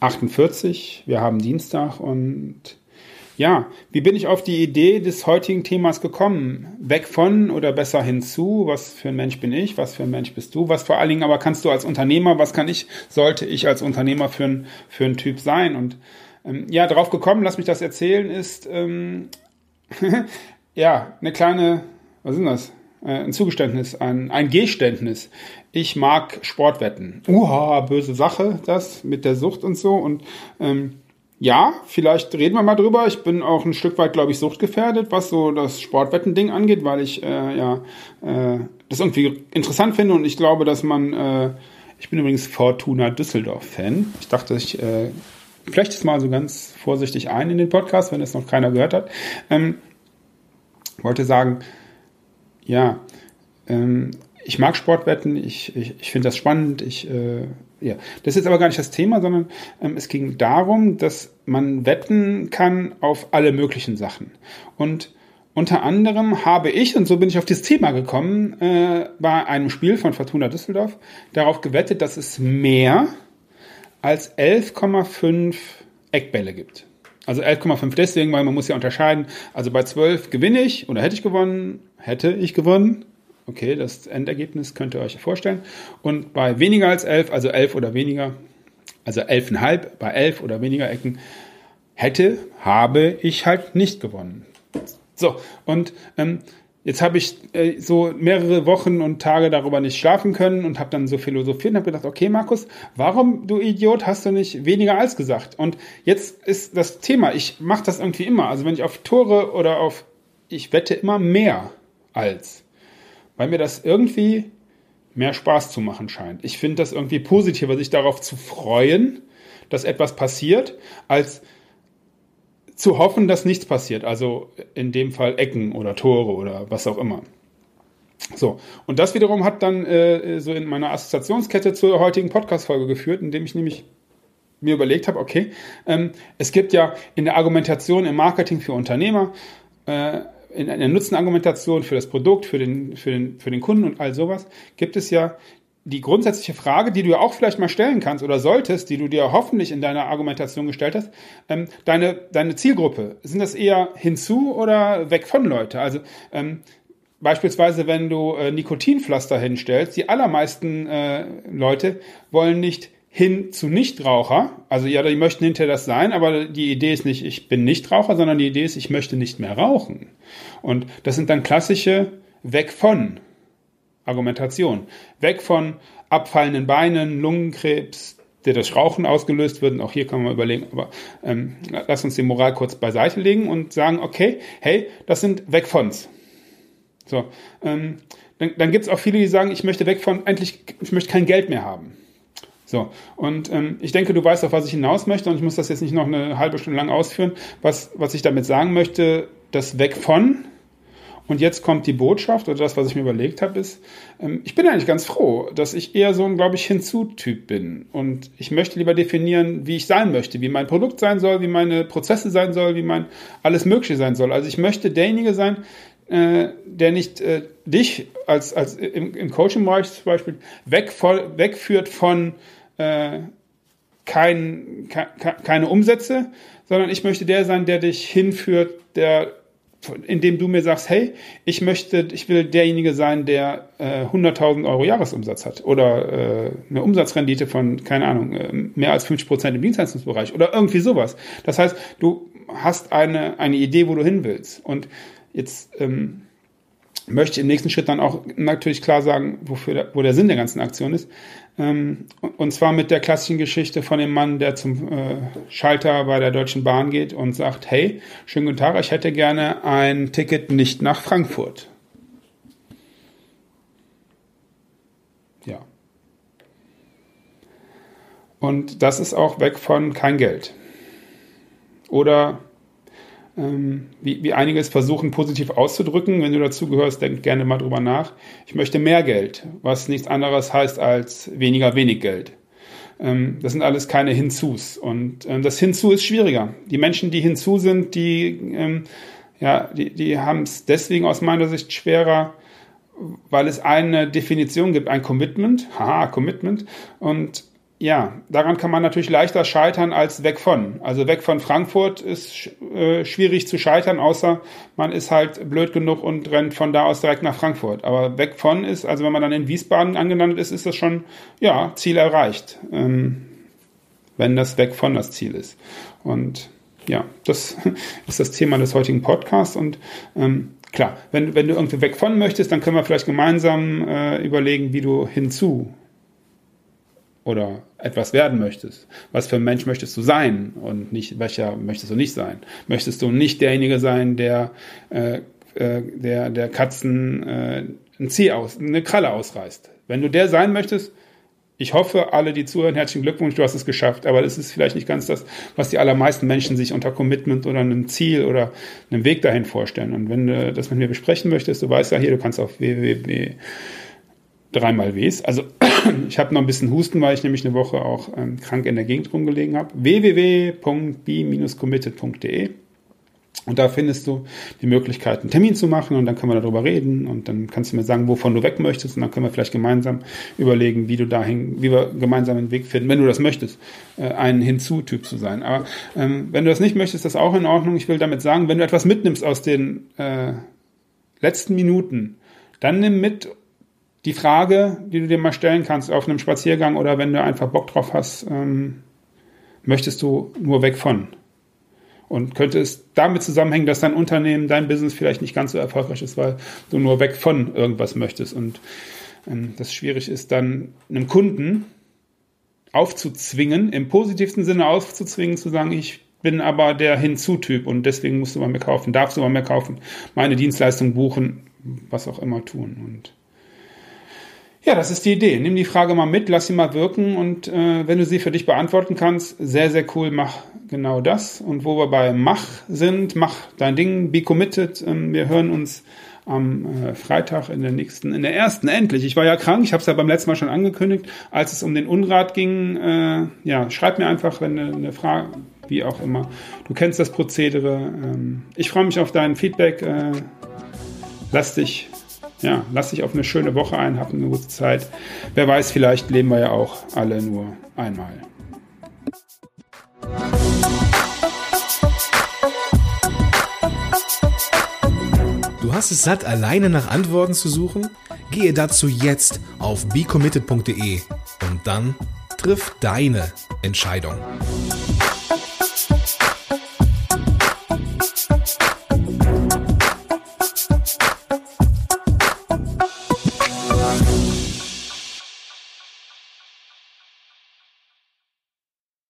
48. Wir haben Dienstag und ja, wie bin ich auf die Idee des heutigen Themas gekommen? Weg von oder besser hinzu? Was für ein Mensch bin ich? Was für ein Mensch bist du? Was vor allen Dingen aber kannst du als Unternehmer, was kann ich, sollte ich als Unternehmer für ein, für ein Typ sein? Und ähm, ja, drauf gekommen, lass mich das erzählen, ist ähm, ja eine kleine, was ist das? Äh, ein Zugeständnis, ein, ein Geständnis. Ich mag Sportwetten. Uha, böse Sache, das mit der Sucht und so. Und ähm, ja, vielleicht reden wir mal drüber. Ich bin auch ein Stück weit, glaube ich, suchtgefährdet, was so das Sportwetten-Ding angeht, weil ich äh, ja äh, das irgendwie interessant finde und ich glaube, dass man. Äh, ich bin übrigens Fortuna Düsseldorf-Fan. Ich dachte, ich äh, vielleicht ist mal so ganz vorsichtig ein in den Podcast, wenn es noch keiner gehört hat. Ähm, wollte sagen, ja, ähm, ich mag Sportwetten, ich, ich, ich finde das spannend, ich, äh, ja. Das ist jetzt aber gar nicht das Thema, sondern ähm, es ging darum, dass man wetten kann auf alle möglichen Sachen. Und unter anderem habe ich, und so bin ich auf dieses Thema gekommen, äh, bei einem Spiel von Fortuna Düsseldorf darauf gewettet, dass es mehr als 11,5 Eckbälle gibt. Also 11,5 deswegen, weil man muss ja unterscheiden. Also bei 12 gewinne ich oder hätte ich gewonnen, hätte ich gewonnen. Okay, das Endergebnis könnt ihr euch vorstellen. Und bei weniger als 11, also 11 oder weniger, also 11,5 bei 11 oder weniger Ecken, hätte, habe ich halt nicht gewonnen. So, und ähm, Jetzt habe ich äh, so mehrere Wochen und Tage darüber nicht schlafen können und habe dann so philosophiert und habe gedacht, okay, Markus, warum, du Idiot, hast du nicht weniger als gesagt? Und jetzt ist das Thema, ich mache das irgendwie immer. Also wenn ich auf Tore oder auf, ich wette immer mehr als, weil mir das irgendwie mehr Spaß zu machen scheint. Ich finde das irgendwie positiver, sich darauf zu freuen, dass etwas passiert, als zu hoffen, dass nichts passiert. Also in dem Fall Ecken oder Tore oder was auch immer. So, und das wiederum hat dann äh, so in meiner Assoziationskette zur heutigen Podcast-Folge geführt, indem ich nämlich mir überlegt habe, okay, ähm, es gibt ja in der Argumentation im Marketing für Unternehmer, äh, in der Nutzenargumentation für das Produkt, für den, für, den, für den Kunden und all sowas, gibt es ja die grundsätzliche Frage, die du ja auch vielleicht mal stellen kannst oder solltest, die du dir hoffentlich in deiner Argumentation gestellt hast, ähm, deine, deine Zielgruppe, sind das eher hinzu oder weg von Leute? Also ähm, beispielsweise, wenn du äh, Nikotinpflaster hinstellst, die allermeisten äh, Leute wollen nicht hin zu Nichtraucher. Also ja, die möchten hinterher das sein, aber die Idee ist nicht, ich bin Nichtraucher, sondern die Idee ist, ich möchte nicht mehr rauchen. Und das sind dann klassische weg von Argumentation. Weg von abfallenden Beinen, Lungenkrebs, der durch Rauchen ausgelöst wird. Und auch hier kann man überlegen, aber ähm, lass uns die Moral kurz beiseite legen und sagen, okay, hey, das sind weg vons. So, ähm, dann, dann gibt es auch viele, die sagen, ich möchte weg von, endlich, ich möchte kein Geld mehr haben. So, und ähm, ich denke, du weißt, auf was ich hinaus möchte, und ich muss das jetzt nicht noch eine halbe Stunde lang ausführen. Was, was ich damit sagen möchte, das Weg von und jetzt kommt die Botschaft oder das, was ich mir überlegt habe, ist, ähm, ich bin eigentlich ganz froh, dass ich eher so ein, glaube ich, Hinzu-Typ bin. Und ich möchte lieber definieren, wie ich sein möchte, wie mein Produkt sein soll, wie meine Prozesse sein soll, wie mein alles Mögliche sein soll. Also ich möchte derjenige sein, äh, der nicht äh, dich als, als im, im Coaching-Bereich zum Beispiel weg, wegführt von äh, kein, ke, keine Umsätze, sondern ich möchte der sein, der dich hinführt, der indem du mir sagst, hey, ich möchte, ich will derjenige sein, der äh, 100.000 Euro Jahresumsatz hat oder äh, eine Umsatzrendite von, keine Ahnung, äh, mehr als 50 Prozent im Dienstleistungsbereich oder irgendwie sowas. Das heißt, du hast eine, eine Idee, wo du hin willst. Und jetzt ähm, möchte im nächsten Schritt dann auch natürlich klar sagen, wofür der, wo der Sinn der ganzen Aktion ist. Ähm, und zwar mit der klassischen Geschichte von dem Mann, der zum äh, Schalter bei der Deutschen Bahn geht und sagt, hey, schönen guten Tag, ich hätte gerne ein Ticket nicht nach Frankfurt. Ja. Und das ist auch weg von kein Geld. Oder wie, wie einige es versuchen positiv auszudrücken, wenn du dazu gehörst, denk gerne mal drüber nach. Ich möchte mehr Geld, was nichts anderes heißt als weniger wenig Geld. Ähm, das sind alles keine Hinzus. Und ähm, das Hinzu ist schwieriger. Die Menschen, die hinzu sind, die, ähm, ja, die, die haben es deswegen aus meiner Sicht schwerer, weil es eine Definition gibt, ein Commitment, haha, Commitment, und ja, daran kann man natürlich leichter scheitern als weg von. Also weg von Frankfurt ist äh, schwierig zu scheitern, außer man ist halt blöd genug und rennt von da aus direkt nach Frankfurt. Aber weg von ist, also wenn man dann in Wiesbaden angelandet ist, ist das schon, ja, Ziel erreicht. Ähm, wenn das weg von das Ziel ist. Und ja, das ist das Thema des heutigen Podcasts. Und ähm, klar, wenn, wenn du irgendwie weg von möchtest, dann können wir vielleicht gemeinsam äh, überlegen, wie du hinzu oder etwas werden möchtest. Was für ein Mensch möchtest du sein und nicht, welcher möchtest du nicht sein? Möchtest du nicht derjenige sein, der, äh, äh, der, der Katzen äh, ein Zieh aus, eine Kralle ausreißt? Wenn du der sein möchtest, ich hoffe, alle, die zuhören, herzlichen Glückwunsch, du hast es geschafft. Aber das ist vielleicht nicht ganz das, was die allermeisten Menschen sich unter Commitment oder einem Ziel oder einem Weg dahin vorstellen. Und wenn du das mit mir besprechen möchtest, du weißt ja hier, du kannst auf www dreimal Ws. Also ich habe noch ein bisschen Husten, weil ich nämlich eine Woche auch ähm, krank in der Gegend rumgelegen habe. www.b-committed.de und da findest du die Möglichkeit, einen Termin zu machen und dann können wir darüber reden und dann kannst du mir sagen, wovon du weg möchtest und dann können wir vielleicht gemeinsam überlegen, wie du dahin, wie wir gemeinsam einen Weg finden, wenn du das möchtest, äh, ein Hinzu-Typ zu sein. Aber ähm, wenn du das nicht möchtest, ist das auch in Ordnung. Ich will damit sagen, wenn du etwas mitnimmst aus den äh, letzten Minuten, dann nimm mit die Frage, die du dir mal stellen kannst auf einem Spaziergang oder wenn du einfach Bock drauf hast, ähm, möchtest du nur weg von? Und könnte es damit zusammenhängen, dass dein Unternehmen, dein Business vielleicht nicht ganz so erfolgreich ist, weil du nur weg von irgendwas möchtest und ähm, das schwierig ist, dann einem Kunden aufzuzwingen, im positivsten Sinne aufzuzwingen, zu sagen, ich bin aber der Hinzu-Typ und deswegen musst du bei mir kaufen, darfst du bei mir kaufen, meine Dienstleistung buchen, was auch immer tun. Und ja, das ist die Idee. Nimm die Frage mal mit, lass sie mal wirken und äh, wenn du sie für dich beantworten kannst, sehr, sehr cool, mach genau das. Und wo wir bei Mach sind, mach dein Ding, be committed. Ähm, wir hören uns am äh, Freitag in der nächsten, in der ersten, endlich. Ich war ja krank, ich habe es ja beim letzten Mal schon angekündigt, als es um den Unrat ging. Äh, ja, schreib mir einfach, wenn eine, eine Frage, wie auch immer. Du kennst das Prozedere. Ähm, ich freue mich auf dein Feedback. Äh, lass dich ja, lass dich auf eine schöne Woche ein, hab eine gute Zeit. Wer weiß, vielleicht leben wir ja auch alle nur einmal. Du hast es satt, alleine nach Antworten zu suchen? Gehe dazu jetzt auf becommitted.de und dann triff deine Entscheidung.